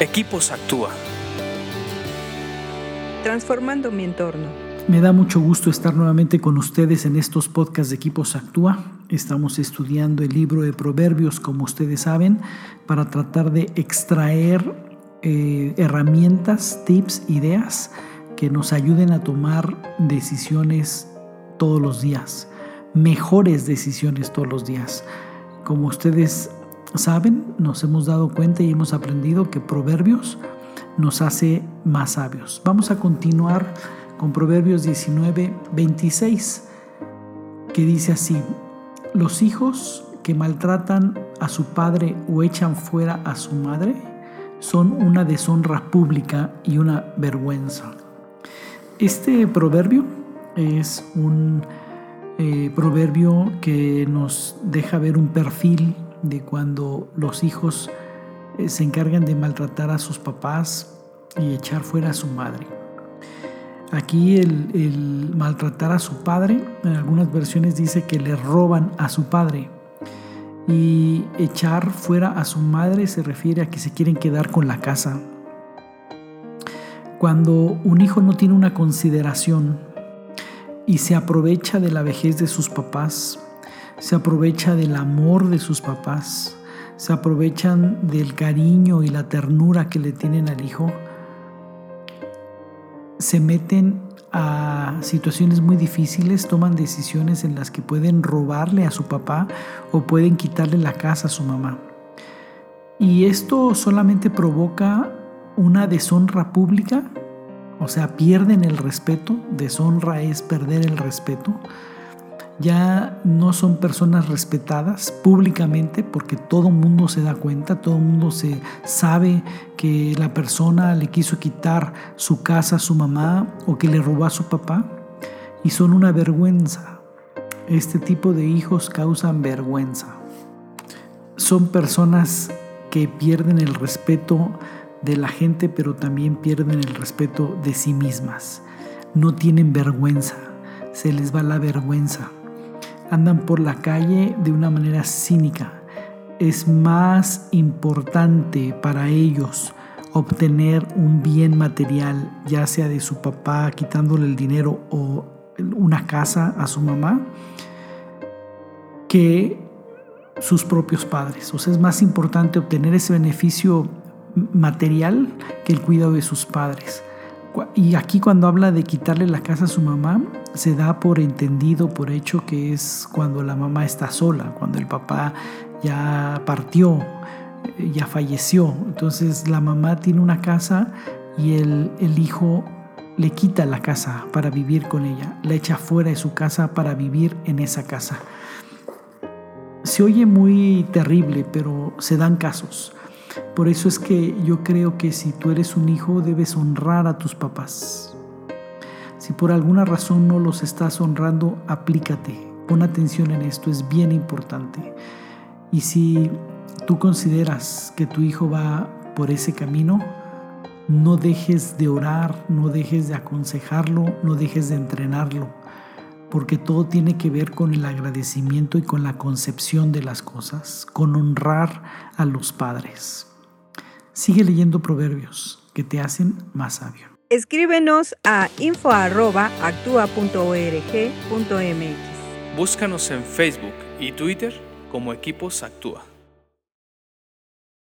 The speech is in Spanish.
Equipos Actúa. Transformando mi entorno. Me da mucho gusto estar nuevamente con ustedes en estos podcasts de Equipos Actúa. Estamos estudiando el libro de Proverbios, como ustedes saben, para tratar de extraer eh, herramientas, tips, ideas que nos ayuden a tomar decisiones todos los días, mejores decisiones todos los días. Como ustedes saben, nos hemos dado cuenta y hemos aprendido que Proverbios nos hace más sabios. Vamos a continuar con Proverbios 19, 26, que dice así, los hijos que maltratan a su padre o echan fuera a su madre son una deshonra pública y una vergüenza. Este proverbio es un eh, proverbio que nos deja ver un perfil de cuando los hijos eh, se encargan de maltratar a sus papás y echar fuera a su madre. Aquí el, maltratar a su padre, en algunas versiones dice que le roban a su padre. Y echar fuera a su madre se refiere a que se quieren quedar con la casa. Cuando un hijo no tiene una consideración y se aprovecha de la vejez de sus papás, se aprovecha del amor de sus papás, se aprovechan del cariño y la ternura que le tienen al hijo, se meten a situaciones muy difíciles, toman decisiones en las que pueden robarle a su papá o pueden quitarle la casa a su mamá. Y esto solamente provoca una deshonra pública, o sea, pierden el respeto, deshonra es perder el respeto, ya no son personas respetadas públicamente porque todo mundo se da cuenta, todo mundo se sabe que la persona le quiso quitar su casa a su mamá o que le robó a su papá y son una vergüenza. Este tipo de hijos causan vergüenza. Son personas que pierden el respeto de la gente, pero también pierden el respeto de sí mismas. No tienen vergüenza, se les va la vergüenza andan por la calle de una manera cínica. Es más importante para ellos obtener un bien material, ya sea de su papá quitándole el dinero o una casa a su mamá, que sus propios padres. O sea, es más importante obtener ese beneficio material que el cuidado de sus padres. Y aquí cuando habla de quitarle la casa a su mamá, se da por entendido, por hecho que es cuando la mamá está sola, cuando el papá ya partió, eh, ya falleció. Entonces la mamá tiene una casa y el, el hijo le quita la casa para vivir con ella, la echa fuera de su casa para vivir en esa casa. Se oye muy terrible, pero se dan casos. Por eso es que yo creo que si tú eres un hijo debes honrar a tus papás. Si por alguna razón no los estás honrando, aplícate. Pon atención en esto, es bien importante. Y si tú consideras que tu hijo va por ese camino, no dejes de orar, no dejes de aconsejarlo, no dejes de entrenarlo, porque todo tiene que ver con el agradecimiento y con la concepción de las cosas, con honrar a los padres. Sigue leyendo proverbios que te hacen más sabio. Escríbenos a info.actua.org.mx. Búscanos en Facebook y Twitter como Equipos Actúa.